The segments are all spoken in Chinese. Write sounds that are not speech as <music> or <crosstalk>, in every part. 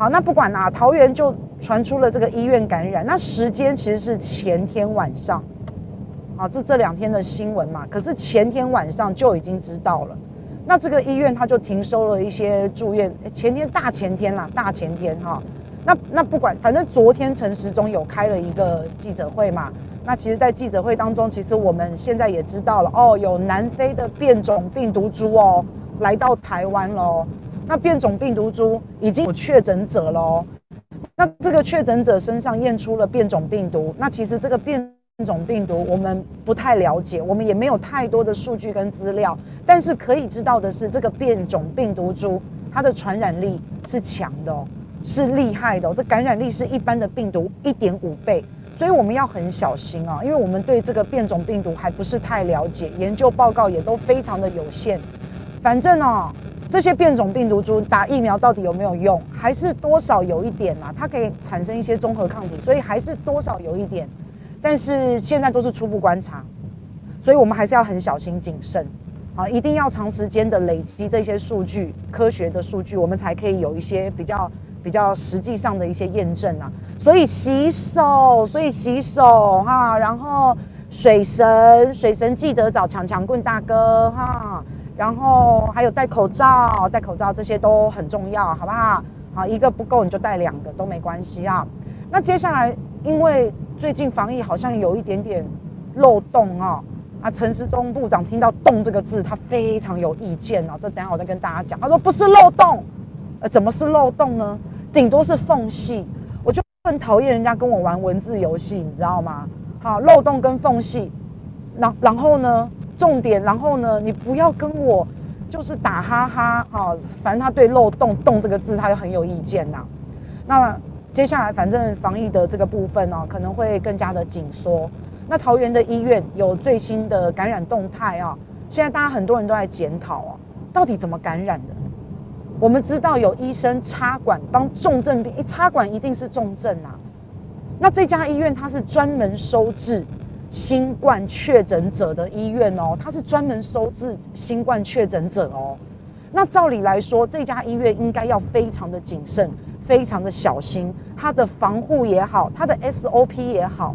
好，那不管啊，桃园就传出了这个医院感染，那时间其实是前天晚上，好，这这两天的新闻嘛，可是前天晚上就已经知道了，那这个医院他就停收了一些住院，前天大前天啦，大前天哈，那那不管，反正昨天陈时中有开了一个记者会嘛，那其实，在记者会当中，其实我们现在也知道了哦，有南非的变种病毒株哦，来到台湾喽。那变种病毒株已经有确诊者了哦，那这个确诊者身上验出了变种病毒，那其实这个变种病毒我们不太了解，我们也没有太多的数据跟资料，但是可以知道的是，这个变种病毒株它的传染力是强的，是厉害的，这感染力是一般的病毒一点五倍，所以我们要很小心啊，因为我们对这个变种病毒还不是太了解，研究报告也都非常的有限，反正哦。这些变种病毒株打疫苗到底有没有用？还是多少有一点啊？它可以产生一些综合抗体，所以还是多少有一点。但是现在都是初步观察，所以我们还是要很小心谨慎啊！一定要长时间的累积这些数据，科学的数据，我们才可以有一些比较比较实际上的一些验证啊。所以洗手，所以洗手哈，然后水神，水神记得找强强棍大哥哈。然后还有戴口罩，戴口罩这些都很重要，好不好？好，一个不够你就戴两个都没关系啊。那接下来，因为最近防疫好像有一点点漏洞啊，啊，陈时中部长听到“洞”这个字，他非常有意见啊。这等下我再跟大家讲。他说不是漏洞，呃，怎么是漏洞呢？顶多是缝隙。我就很讨厌人家跟我玩文字游戏，你知道吗？好，漏洞跟缝隙，然然后呢？重点，然后呢，你不要跟我就是打哈哈哈，反正他对漏洞“洞”这个字，他就很有意见呐。那接下来，反正防疫的这个部分呢，可能会更加的紧缩。那桃园的医院有最新的感染动态啊，现在大家很多人都在检讨啊，到底怎么感染的？我们知道有医生插管帮重症病，一插管一定是重症啊。那这家医院它是专门收治。新冠确诊者的医院哦，它是专门收治新冠确诊者哦。那照理来说，这家医院应该要非常的谨慎，非常的小心，它的防护也好，它的 SOP 也好，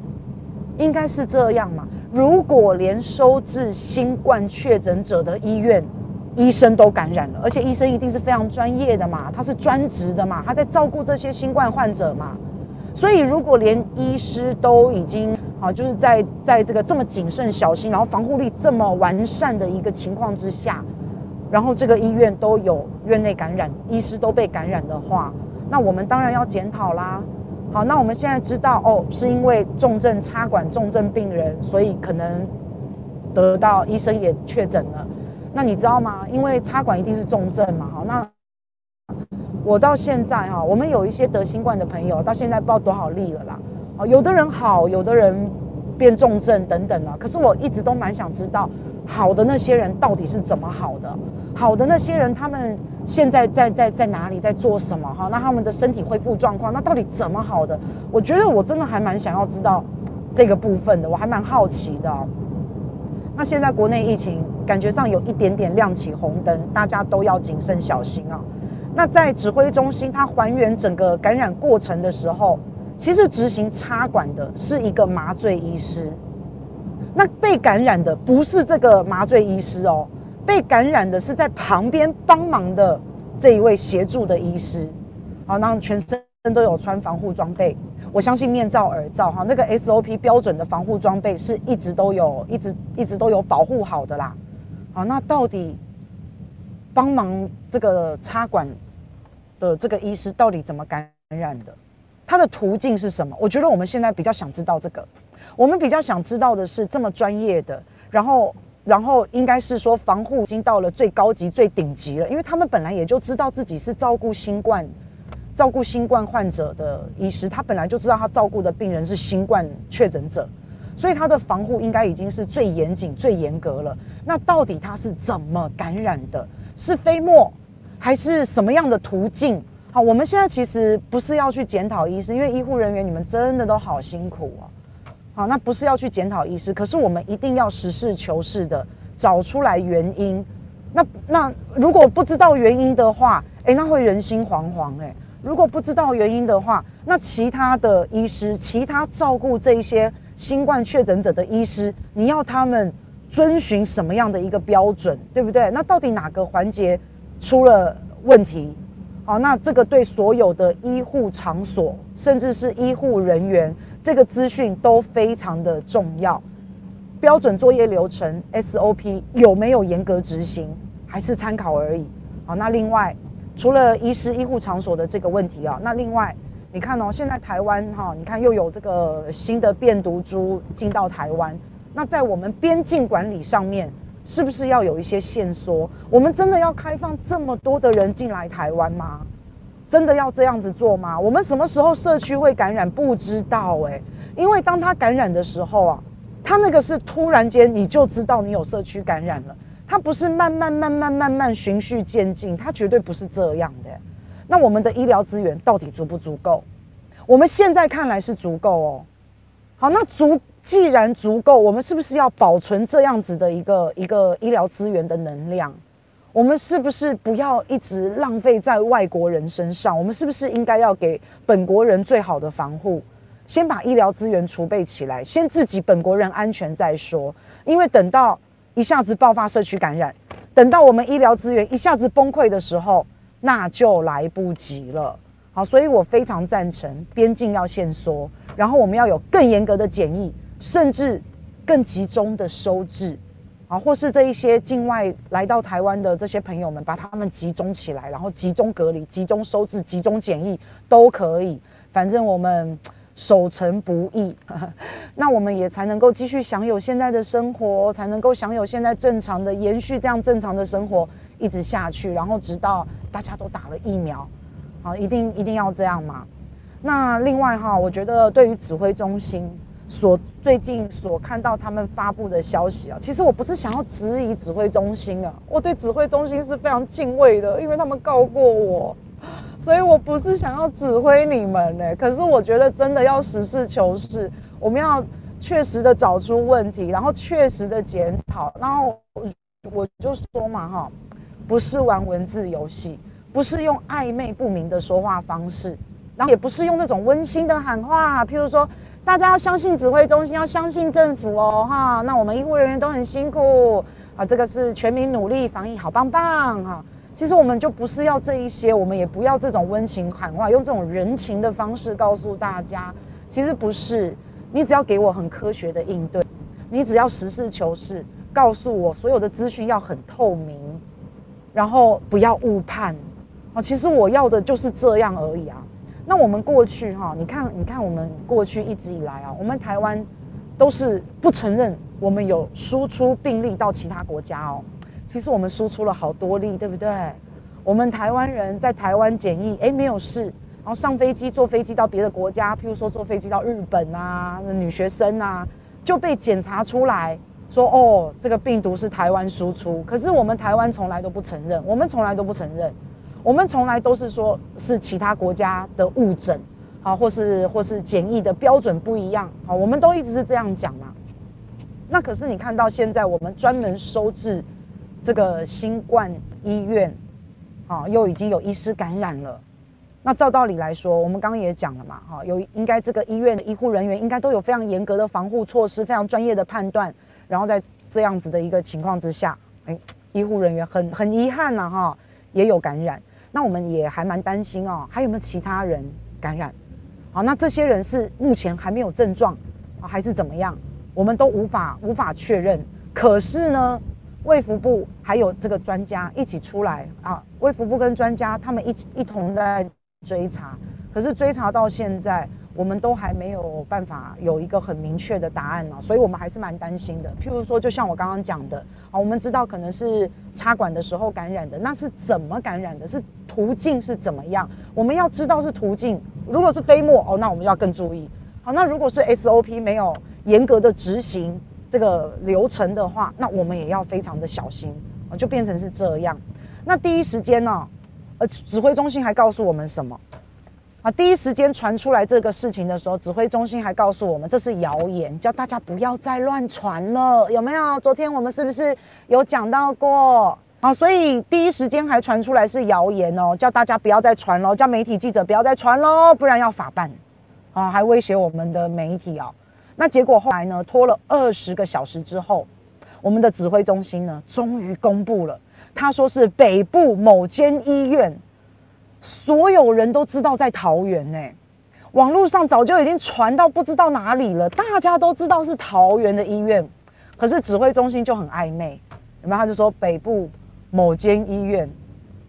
应该是这样嘛。如果连收治新冠确诊者的医院医生都感染了，而且医生一定是非常专业的嘛，他是专职的嘛，他在照顾这些新冠患者嘛。所以，如果连医师都已经啊，就是在在这个这么谨慎小心，然后防护力这么完善的一个情况之下，然后这个医院都有院内感染，医师都被感染的话，那我们当然要检讨啦。好，那我们现在知道哦，是因为重症插管重症病人，所以可能得到医生也确诊了。那你知道吗？因为插管一定是重症嘛。好，那。我到现在哈，我们有一些得新冠的朋友，到现在不知道多少例了啦。啊，有的人好，有的人变重症等等啊。可是我一直都蛮想知道，好的那些人到底是怎么好的？好的那些人他们现在在在在哪里，在做什么？哈，那他们的身体恢复状况，那到底怎么好的？我觉得我真的还蛮想要知道这个部分的，我还蛮好奇的。那现在国内疫情感觉上有一点点亮起红灯，大家都要谨慎小心啊。那在指挥中心，它还原整个感染过程的时候，其实执行插管的是一个麻醉医师。那被感染的不是这个麻醉医师哦，被感染的是在旁边帮忙的这一位协助的医师。好，那全身都有穿防护装备，我相信面罩、耳罩哈，那个 SOP 标准的防护装备是一直都有，一直一直都有保护好的啦。好，那到底帮忙这个插管？的这个医师到底怎么感染的？他的途径是什么？我觉得我们现在比较想知道这个。我们比较想知道的是这么专业的，然后，然后应该是说防护已经到了最高级、最顶级了，因为他们本来也就知道自己是照顾新冠、照顾新冠患者的医师，他本来就知道他照顾的病人是新冠确诊者，所以他的防护应该已经是最严谨、最严格了。那到底他是怎么感染的？是飞沫？还是什么样的途径？好，我们现在其实不是要去检讨医师，因为医护人员你们真的都好辛苦啊。好，那不是要去检讨医师，可是我们一定要实事求是的找出来原因。那那如果不知道原因的话，哎，那会人心惶惶哎。如果不知道原因的话，那其他的医师、其他照顾这一些新冠确诊者的医师，你要他们遵循什么样的一个标准，对不对？那到底哪个环节出了问题？好，那这个对所有的医护场所，甚至是医护人员，这个资讯都非常的重要。标准作业流程 SOP 有没有严格执行，还是参考而已？好，那另外除了医师医护场所的这个问题啊，那另外你看哦，现在台湾哈，你看又有这个新的变毒株进到台湾，那在我们边境管理上面，是不是要有一些限缩？我们真的要开放这么多的人进来台湾吗？真的要这样子做吗？我们什么时候社区会感染？不知道哎，因为当他感染的时候啊。他那个是突然间你就知道你有社区感染了，他不是慢慢慢慢慢慢循序渐进，他绝对不是这样的。那我们的医疗资源到底足不足够？我们现在看来是足够哦。好，那足既然足够，我们是不是要保存这样子的一个一个医疗资源的能量？我们是不是不要一直浪费在外国人身上？我们是不是应该要给本国人最好的防护？先把医疗资源储备起来，先自己本国人安全再说。因为等到一下子爆发社区感染，等到我们医疗资源一下子崩溃的时候，那就来不及了。好，所以我非常赞成边境要限缩，然后我们要有更严格的检疫，甚至更集中的收治，啊，或是这一些境外来到台湾的这些朋友们，把他们集中起来，然后集中隔离、集中收治、集中检疫都可以。反正我们。守成不易，<laughs> 那我们也才能够继续享有现在的生活，才能够享有现在正常的延续这样正常的生活一直下去，然后直到大家都打了疫苗，啊，一定一定要这样嘛。那另外哈，我觉得对于指挥中心所最近所看到他们发布的消息啊，其实我不是想要质疑指挥中心啊，我对指挥中心是非常敬畏的，因为他们告过我。所以我不是想要指挥你们呢、可是我觉得真的要实事求是，我们要确实的找出问题，然后确实的检讨，然后我就说嘛哈，不是玩文字游戏，不是用暧昧不明的说话方式，然后也不是用那种温馨的喊话，譬如说大家要相信指挥中心，要相信政府哦哈，那我们医护人员都很辛苦啊，这个是全民努力防疫，好棒棒哈。其实我们就不是要这一些，我们也不要这种温情喊话，用这种人情的方式告诉大家。其实不是，你只要给我很科学的应对，你只要实事求是，告诉我所有的资讯要很透明，然后不要误判。啊，其实我要的就是这样而已啊。那我们过去哈，你看，你看我们过去一直以来啊，我们台湾都是不承认我们有输出病例到其他国家哦。其实我们输出了好多例，对不对？我们台湾人在台湾检疫，诶，没有事，然后上飞机坐飞机到别的国家，譬如说坐飞机到日本啊，那女学生啊就被检查出来说，哦，这个病毒是台湾输出。可是我们台湾从来都不承认，我们从来都不承认，我们从来都是说是其他国家的误诊，啊，或是或是检疫的标准不一样，啊，我们都一直是这样讲嘛。那可是你看到现在我们专门收治。这个新冠医院，啊，又已经有医师感染了。那照道理来说，我们刚刚也讲了嘛，哈，有应该这个医院的医护人员应该都有非常严格的防护措施，非常专业的判断。然后在这样子的一个情况之下，哎，医护人员很很遗憾呐，哈，也有感染。那我们也还蛮担心哦，还有没有其他人感染？好，那这些人是目前还没有症状啊，还是怎么样？我们都无法无法确认。可是呢？卫福部还有这个专家一起出来啊，卫福部跟专家他们一起一同在追查，可是追查到现在，我们都还没有办法有一个很明确的答案呢，所以我们还是蛮担心的。譬如说，就像我刚刚讲的啊，我们知道可能是插管的时候感染的，那是怎么感染的？是途径是怎么样？我们要知道是途径。如果是飞沫哦，那我们要更注意。好，那如果是 SOP 没有严格的执行。这个流程的话，那我们也要非常的小心啊，就变成是这样。那第一时间呢，呃，指挥中心还告诉我们什么啊？第一时间传出来这个事情的时候，指挥中心还告诉我们这是谣言，叫大家不要再乱传了，有没有？昨天我们是不是有讲到过？啊，所以第一时间还传出来是谣言哦，叫大家不要再传喽，叫媒体记者不要再传喽，不然要法办，啊，还威胁我们的媒体啊。那结果后来呢，拖了二十个小时之后，我们的指挥中心呢，终于公布了，他说是北部某间医院，所有人都知道在桃园呢，网络上早就已经传到不知道哪里了，大家都知道是桃园的医院，可是指挥中心就很暧昧，有没有？他就说北部。某间医院，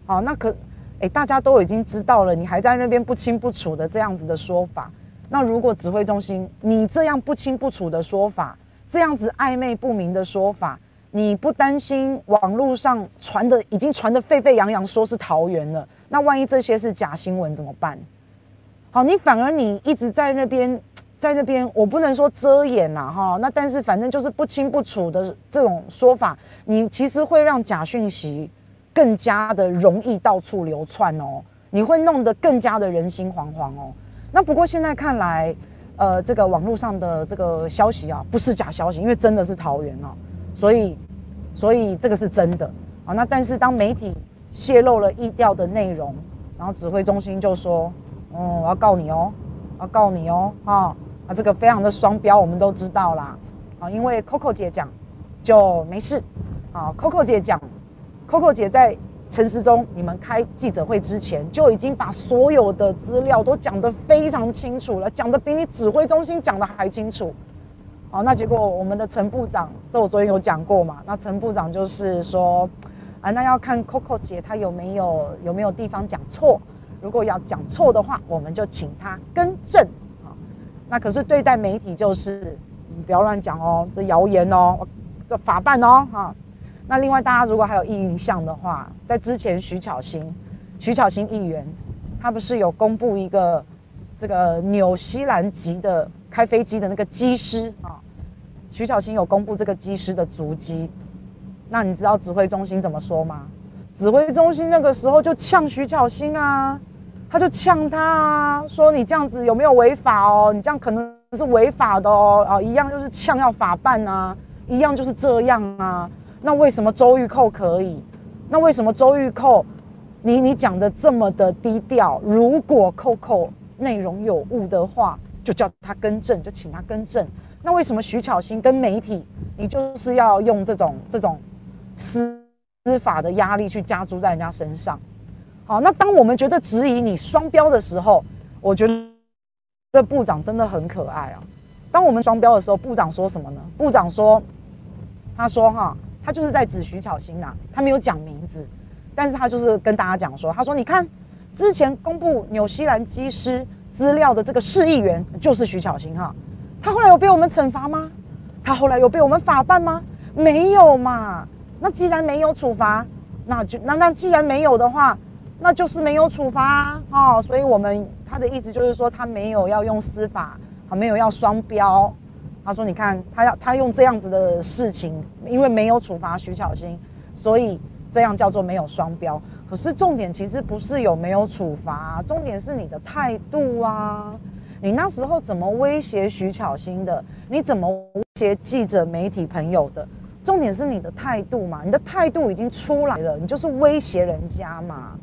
好，那可，哎，大家都已经知道了，你还在那边不清不楚的这样子的说法，那如果指挥中心你这样不清不楚的说法，这样子暧昧不明的说法，你不担心网络上传的已经传得沸沸扬扬说是桃园了，那万一这些是假新闻怎么办？好，你反而你一直在那边。在那边，我不能说遮掩呐，哈，那但是反正就是不清不楚的这种说法，你其实会让假讯息更加的容易到处流窜哦，你会弄得更加的人心惶惶哦。那不过现在看来，呃，这个网络上的这个消息啊，不是假消息，因为真的是桃园哦，所以，所以这个是真的啊。那但是当媒体泄露了意调的内容，然后指挥中心就说，嗯，我要告你哦，我要告你哦，哈。啊，这个非常的双标，我们都知道啦。啊，因为 Coco 姐讲就没事。啊，Coco 姐讲，Coco 姐在陈时中你们开记者会之前就已经把所有的资料都讲得非常清楚了，讲得比你指挥中心讲的还清楚。好，那结果我们的陈部长，这我昨天有讲过嘛？那陈部长就是说，啊，那要看 Coco 姐她有没有有没有地方讲错，如果要讲错的话，我们就请她更正。那可是对待媒体就是，你不要乱讲哦，这谣言哦，这法办哦，哈。那另外大家如果还有印象的话，在之前徐巧芯，徐巧芯议员，他不是有公布一个这个纽西兰籍的开飞机的那个机师啊？徐巧芯有公布这个机师的足迹，那你知道指挥中心怎么说吗？指挥中心那个时候就呛徐巧芯啊。他就呛他啊，说你这样子有没有违法哦？你这样可能是违法的哦，啊，一样就是呛要法办啊，一样就是这样啊。那为什么周玉蔻可以？那为什么周玉蔻，你你讲的这么的低调？如果扣扣内容有误的话，就叫他更正，就请他更正。那为什么徐巧芯跟媒体，你就是要用这种这种司司法的压力去加诸在人家身上？好，那当我们觉得质疑你双标的时候，我觉得部长真的很可爱啊。当我们双标的时候，部长说什么呢？部长说，他说哈，他就是在指徐巧芯呐，他没有讲名字，但是他就是跟大家讲说，他说你看，之前公布纽西兰机师资料的这个市议员就是徐巧芯哈，他后来有被我们惩罚吗？他后来有被我们法办吗？没有嘛。那既然没有处罚，那就那那既然没有的话。那就是没有处罚啊，哦，所以我们他的意思就是说他没有要用司法，啊，没有要双标。他说，你看他要他用这样子的事情，因为没有处罚徐巧芯，所以这样叫做没有双标。可是重点其实不是有没有处罚，重点是你的态度啊。你那时候怎么威胁徐巧芯的？你怎么威胁记者媒体朋友的？重点是你的态度嘛，你的态度已经出来了，你就是威胁人家嘛。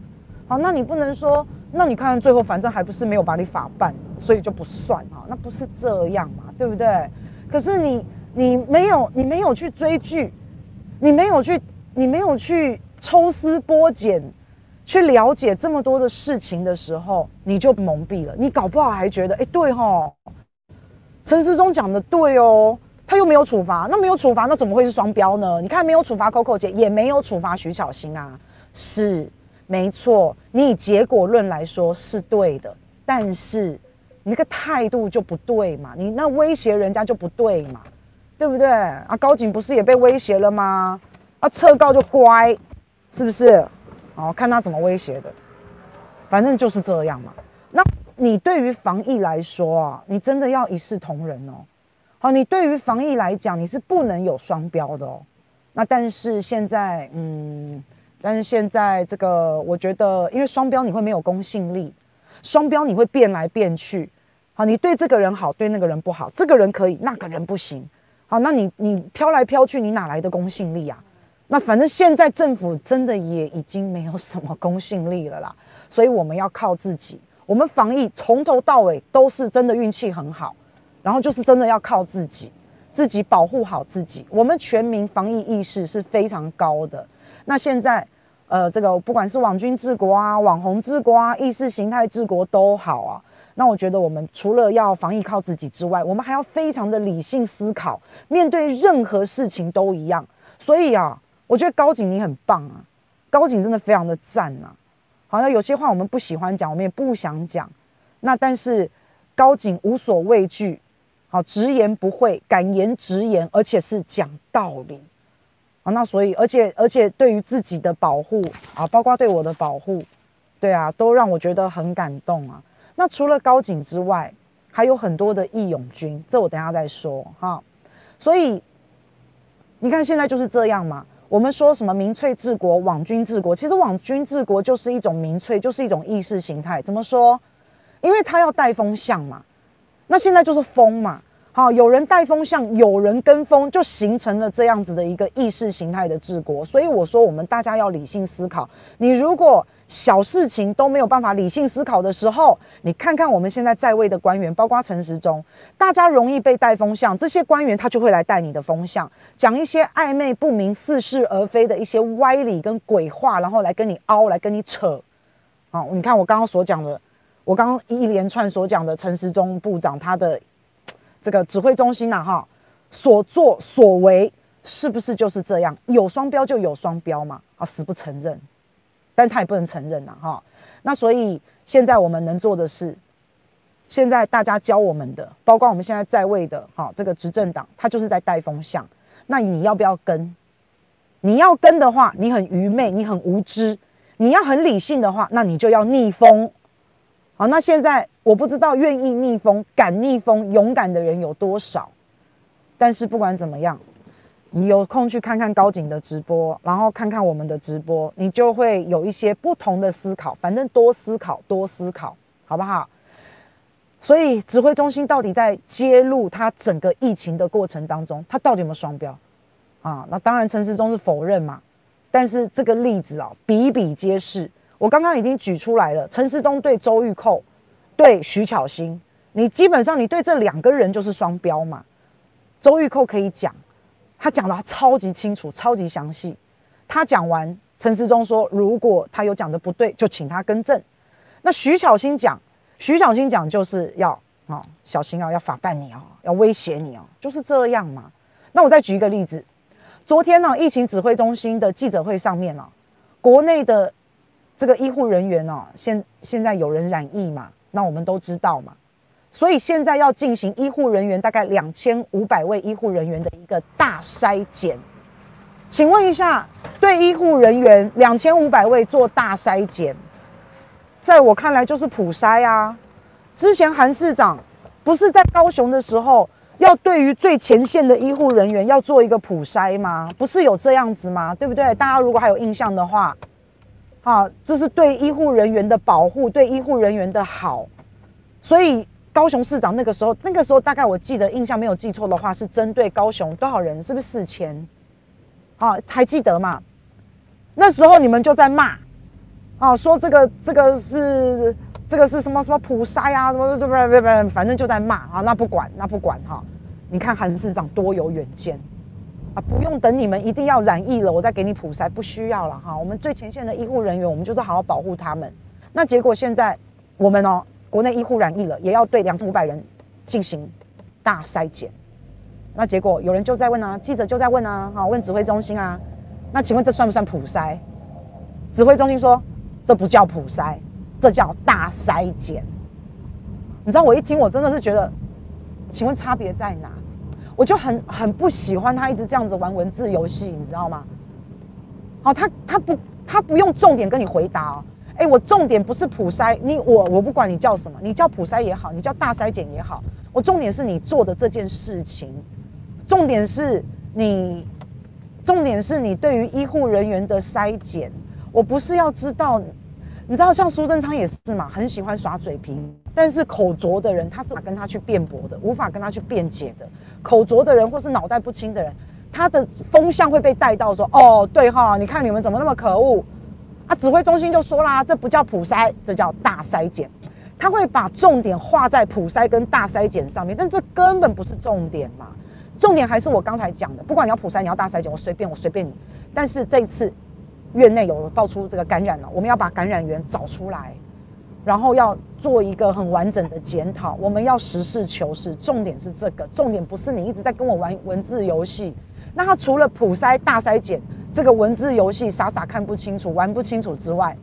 好，那你不能说，那你看最后反正还不是没有把你法办，所以就不算啊，那不是这样嘛，对不对？可是你你没有你没有去追剧，你没有去你没有去抽丝剥茧，去了解这么多的事情的时候，你就蒙蔽了。你搞不好还觉得，哎，对齁，陈世忠讲的对哦，他又没有处罚，那没有处罚，那怎么会是双标呢？你看没有处罚 Coco 姐，也没有处罚徐巧芯啊，是。没错，你以结果论来说是对的，但是你那个态度就不对嘛，你那威胁人家就不对嘛，对不对？啊，高景不是也被威胁了吗？啊，撤告就乖，是不是？哦，看他怎么威胁的，反正就是这样嘛。那你对于防疫来说啊，你真的要一视同仁哦。好，你对于防疫来讲，你是不能有双标的哦。那但是现在，嗯。但是现在这个，我觉得，因为双标你会没有公信力，双标你会变来变去，好，你对这个人好，对那个人不好，这个人可以，那个人不行，好，那你你飘来飘去，你哪来的公信力啊？那反正现在政府真的也已经没有什么公信力了啦，所以我们要靠自己。我们防疫从头到尾都是真的运气很好，然后就是真的要靠自己，自己保护好自己。我们全民防疫意识是非常高的。那现在，呃，这个不管是网军治国啊、网红治国啊、意识形态治国都好啊。那我觉得我们除了要防疫靠自己之外，我们还要非常的理性思考，面对任何事情都一样。所以啊，我觉得高景你很棒啊，高景真的非常的赞啊。好像有些话我们不喜欢讲，我们也不想讲。那但是高景无所畏惧，好，直言不讳，敢言直言，而且是讲道理。啊，那所以而且而且对于自己的保护啊，包括对我的保护，对啊，都让我觉得很感动啊。那除了高景之外，还有很多的义勇军，这我等下再说哈。所以你看现在就是这样嘛。我们说什么民粹治国、网军治国，其实网军治国就是一种民粹，就是一种意识形态。怎么说？因为他要带风向嘛。那现在就是风嘛。好，有人带风向，有人跟风，就形成了这样子的一个意识形态的治国。所以我说，我们大家要理性思考。你如果小事情都没有办法理性思考的时候，你看看我们现在在位的官员，包括陈时中，大家容易被带风向，这些官员他就会来带你的风向，讲一些暧昧不明、似是而非的一些歪理跟鬼话，然后来跟你凹，来跟你扯。好，你看我刚刚所讲的，我刚刚一连串所讲的陈时中部长他的 <tsk> 这个指挥中心呐，哈，所作所为是不是就是这样？有双标就有双标嘛，啊，死不承认。但他也不能承认呐，哈。那所以现在我们能做的是，现在大家教我们的，包括我们现在在位的，哈，这个执政党，他就是在带风向。那你要不要跟？你要跟的话，你很愚昧，你很无知；你要很理性的话，那你就要逆风。好，那现在我不知道愿意逆风、敢逆风、勇敢的人有多少，但是不管怎么样。你有空去看看高景的直播，然后看看我们的直播，你就会有一些不同的思考。反正多思考，多思考，好不好？所以指挥中心到底在揭露他整个疫情的过程当中，他到底有没有双标啊？那当然陈时中是否认嘛。但是这个例子啊，比比皆是。我刚刚已经举出来了，陈世东对周玉蔻，对徐巧芯，你基本上你对这两个人就是双标嘛。周玉蔻可以讲。他讲的超级清楚，超级详细。他讲完，陈世忠说：“如果他有讲的不对，就请他更正。”那徐巧芯讲，徐巧芯讲就是要啊、哦，小心啊，要法办你啊、哦，要威胁你啊、哦，就是这样嘛。那我再举一个例子，昨天呢、疫情指挥中心的记者会上面呢、国内的这个医护人员哦，现现在有人染疫嘛，那我们都知道嘛。所以现在要进行医护人员大概两千五百位医护人员的一个大筛检，请问一下，对医护人员两千五百位做大筛检，在我看来就是普筛啊。之前韩市长不是在高雄的时候，要对于最前线的医护人员要做一个普筛吗？不是有这样子吗？对不对？大家如果还有印象的话，好，这是对医护人员的保护，对医护人员的好，所以。高雄市长那个时候，那个时候大概我记得印象没有记错的话，是针对高雄多少人？是不是四千？啊，还记得吗？那时候你们就在骂，啊，说这个这个是这个是什么什么普筛啊，什么不不不不，反正就在骂啊。那不管那不管哈，你看韩市长多有远见啊，不用等你们一定要染疫了，我再给你普筛，不需要了哈。我们最前线的医护人员，我们就是好好保护他们。那结果现在我们哦。国内医护染疫了，也要对两千五百人进行大筛检。那结果有人就在问啊，记者就在问啊，哈，问指挥中心啊。那请问这算不算普筛？指挥中心说这不叫普筛，这叫大筛检。你知道我一听，我真的是觉得，请问差别在哪？我就很很不喜欢他一直这样子玩文字游戏，你知道吗？好，他他不他不用重点跟你回答哦。哎，我重点不是普筛，你我我不管你叫什么，你叫普筛也好，你叫大筛检也好，我重点是你做的这件事情，重点是你，重点是你对于医护人员的筛检，我不是要知道，你知道像苏贞昌也是嘛，很喜欢耍嘴皮，但是口拙的人他是跟他去辩驳的，无法跟他去辩解的，口拙的人或是脑袋不清的人，他的风向会被带到说，哦，对哈，你看你们怎么那么可恶啊？指挥中心就说啦，这不叫普筛，这叫大筛检。他会把重点画在普筛跟大筛检上面，但这根本不是重点嘛。重点还是我刚才讲的，不管你要普筛，你要大筛检，我随便，我随便你。但是这一次院内有爆出这个感染了，我们要把感染源找出来，然后要做一个很完整的检讨。我们要实事求是，重点是这个，重点不是你一直在跟我玩文字游戏。那他除了普筛、大筛检这个文字游戏傻傻看不清楚、玩不清楚之外，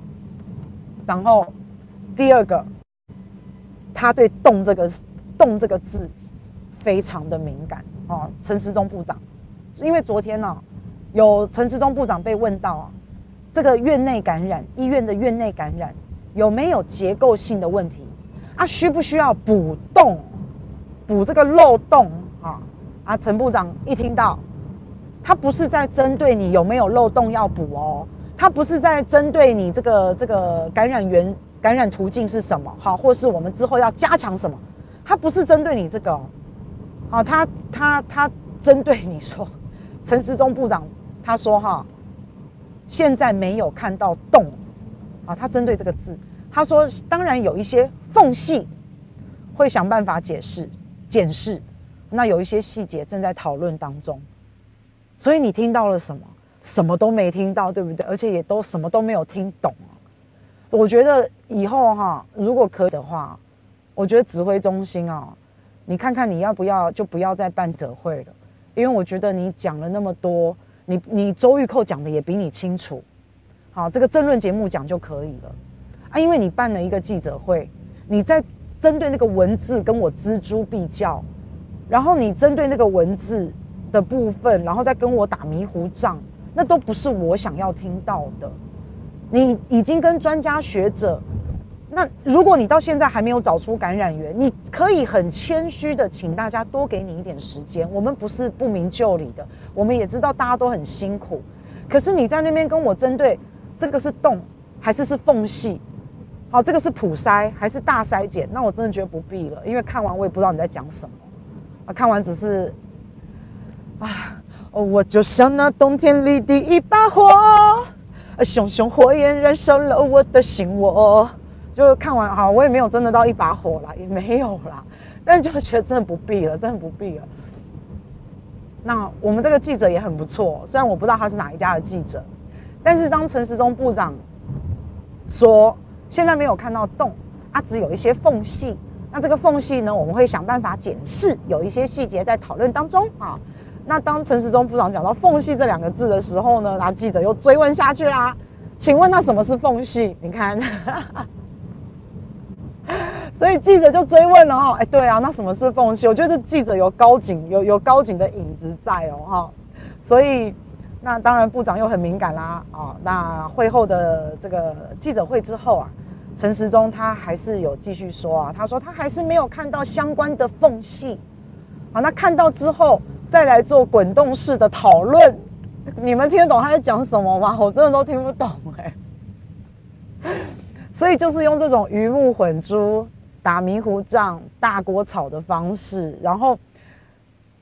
然后第二个，他对“动”这个“动”这个字非常的敏感。哦，陈时中部长，因为昨天呢、哦，有陈时中部长被问到啊，这个院内感染，医院的院内感染有没有结构性的问题啊？需不需要补洞，补这个漏洞啊？啊，陈部长一听到，他不是在针对你有没有漏洞要补哦，他不是在针对你这个这个感染源、感染途径是什么，好，或是我们之后要加强什么，他不是针对你这个、哦。他他他针对你说，陈时中部长他说哈，现在没有看到洞，他针对这个字，他说当然有一些缝隙，会想办法解释检视，那有一些细节正在讨论当中，所以你听到了什么？什么都没听到，对不对？而且也都什么都没有听懂。我觉得以后哈，如果可以的话，我觉得指挥中心啊。你看看你要不要就不要再办者会了，因为我觉得你讲了那么多，你你周玉蔻讲的也比你清楚，好，这个政论节目讲就可以了啊，因为你办了一个记者会，你在针对那个文字跟我锱铢必较，然后你针对那个文字的部分，然后再跟我打迷糊仗，那都不是我想要听到的。你已经跟专家学者。那如果你到现在还没有找出感染源，你可以很谦虚的请大家多给你一点时间。我们不是不明就里的，我们也知道大家都很辛苦。可是你在那边跟我针对这个是洞还是是缝隙？好，这个是普筛还是大筛检？那我真的觉得不必了，因为看完我也不知道你在讲什么。啊，看完只是啊，我就像那冬天里的一把火，熊熊火焰燃烧了我的心窝。就看完哈，我也没有真的到一把火啦，也没有啦，但就觉得真的不必了，真的不必了。那我们这个记者也很不错，虽然我不知道他是哪一家的记者，但是当陈时中部长说现在没有看到洞，啊，只有一些缝隙，那这个缝隙呢，我们会想办法检视，有一些细节在讨论当中啊。那当陈时中部长讲到缝隙这两个字的时候呢，那记者又追问下去啦，请问那什么是缝隙？你看。<laughs> 所以记者就追问了哈，哎，对啊，那什么是缝隙？我觉得记者有高警，有有高警的影子在哦哈。所以那当然部长又很敏感啦啊。那会后的这个记者会之后啊，陈时中他还是有继续说啊，他说他还是没有看到相关的缝隙。好，那看到之后再来做滚动式的讨论。你们听得懂他在讲什么吗？我真的都听不懂哎。<laughs> 所以就是用这种鱼目混珠。打迷糊仗、大锅炒的方式，然后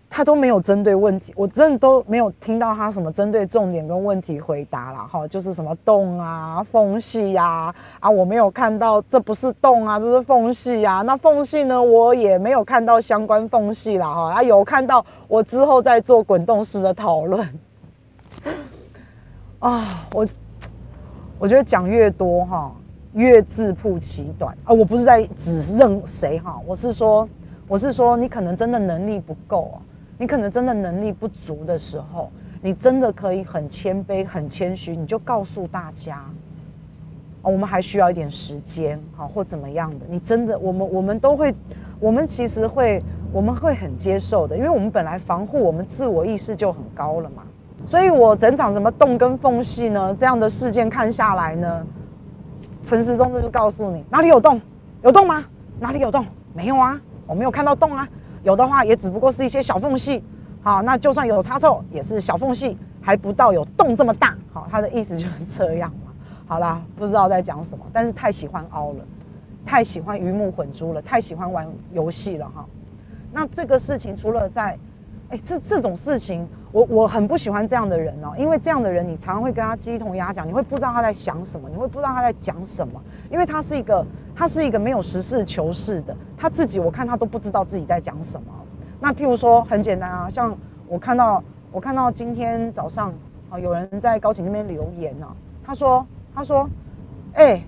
他都没有针对问题，我真的都没有听到他什么针对重点跟问题回答了哈，就是什么洞啊、缝隙呀啊，我没有看到，这不是洞啊，这是缝隙呀。那缝隙呢，我也没有看到相关缝隙了哈，啊有看到，我之后再做滚动式的讨论。<laughs> 啊，我我觉得讲越多哈。越自曝其短啊！我不是在指认谁哈，我是说，我是说，你可能真的能力不够啊，你可能真的能力不足的时候，你真的可以很谦卑、很谦虚，你就告诉大家，我们还需要一点时间，好或怎么样的。你真的，我们我们都会，我们其实会，我们会很接受的，因为我们本来防护我们自我意识就很高了嘛。所以我整场什么洞跟缝隙呢，这样的事件看下来呢。陈时中就告诉你哪里有洞，有洞吗？哪里有洞？没有啊，我没有看到洞啊。有的话也只不过是一些小缝隙，好，那就算有差错也是小缝隙，还不到有洞这么大。好，他的意思就是这样嘛。好啦，不知道在讲什么，但是太喜欢凹了，太喜欢鱼目混珠了，太喜欢玩游戏了哈。那这个事情除了在，哎，这这种事情我我很不喜欢这样的人哦，因为这样的人你常常会跟他鸡同鸭讲，你会不知道他在想什么，你会不知道他在讲什么，因为他是一个他是一个没有实事求是的，他自己我看他都不知道自己在讲什么。那譬如说很简单啊，像我看到我看到今天早上啊有人在高景那边留言呢、啊，他说他说，哎、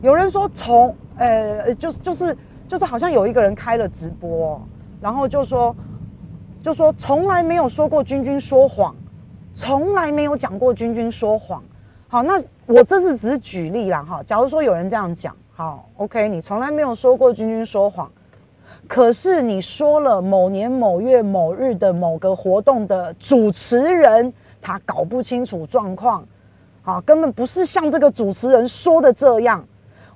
有人说从呃就是就是就是好像有一个人开了直播，然后就说。就说从来没有说过君君说谎，从来没有讲过君君说谎。好，那我这是只举例啦哈。假如说有人这样讲，好，OK，你从来没有说过君君说谎，可是你说了某年某月某日的某个活动的主持人，他搞不清楚状况，好，根本不是像这个主持人说的这样。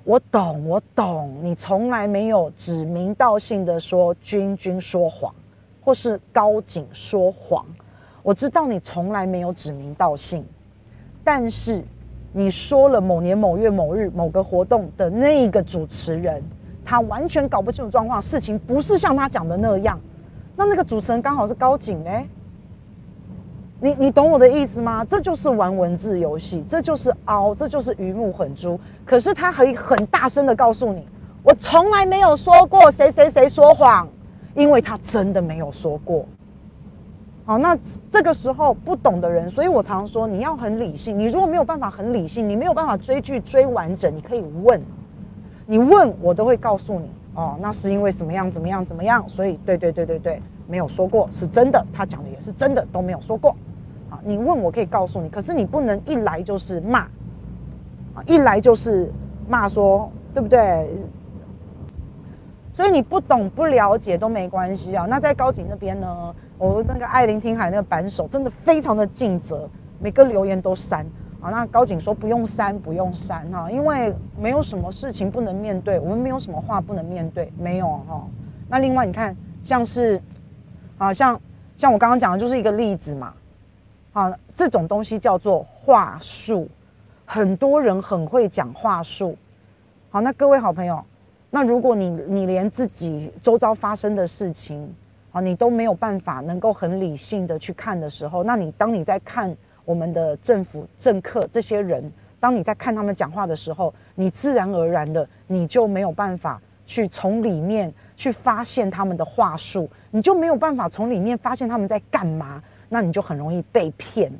我懂，我懂，你从来没有指名道姓的说君君说谎。或是高景说谎，我知道你从来没有指名道姓，但是你说了某年某月某日某个活动的那个主持人，他完全搞不清楚状况，事情不是像他讲的那样，那那个主持人刚好是高景哎，你你懂我的意思吗？这就是玩文字游戏，这就是凹，这就是鱼目混珠。可是他可以很大声的告诉你，我从来没有说过谁谁谁说谎。因为他真的没有说过，好，那这个时候不懂的人，所以我常说你要很理性。你如果没有办法很理性，你没有办法追剧追完整，你可以问，你问我都会告诉你哦。那是因为怎么样怎么样怎么样，所以对对对对对，没有说过是真的，他讲的也是真的，都没有说过。啊，你问我可以告诉你，可是你不能一来就是骂，啊，一来就是骂说对不对？所以你不懂不了解都没关系啊。那在高警那边呢，我那个爱聆听海那个版手真的非常的尽责，每个留言都删啊。那高警说不用删不用删哈，因为没有什么事情不能面对，我们没有什么话不能面对，没有哈。那另外你看，像是啊，像像我刚刚讲的就是一个例子嘛，啊，这种东西叫做话术，很多人很会讲话术。好，那各位好朋友。那如果你你连自己周遭发生的事情啊，你都没有办法能够很理性的去看的时候，那你当你在看我们的政府政客这些人，当你在看他们讲话的时候，你自然而然的你就没有办法去从里面去发现他们的话术，你就没有办法从里面发现他们在干嘛，那你就很容易被骗。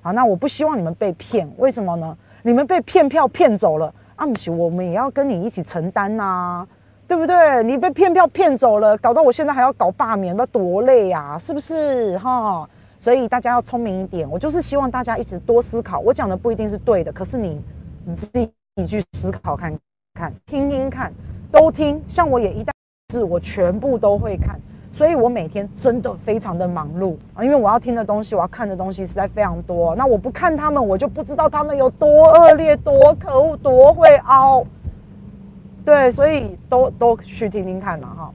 好，那我不希望你们被骗，为什么呢？你们被骗票骗走了。啊，不行，我们也要跟你一起承担呐，对不对？你被骗票骗走了，搞到我现在还要搞罢免，那多累呀，是不是哈？所以大家要聪明一点。我就是希望大家一直多思考。我讲的不一定是对的，可是你你自己你去思考看看，听听看，都听。像我也一旦是我全部都会看。所以我每天真的非常的忙碌啊，因为我要听的东西，我要看的东西实在非常多。那我不看他们，我就不知道他们有多恶劣、多可恶、多会凹。对，所以都都去听听看了哈。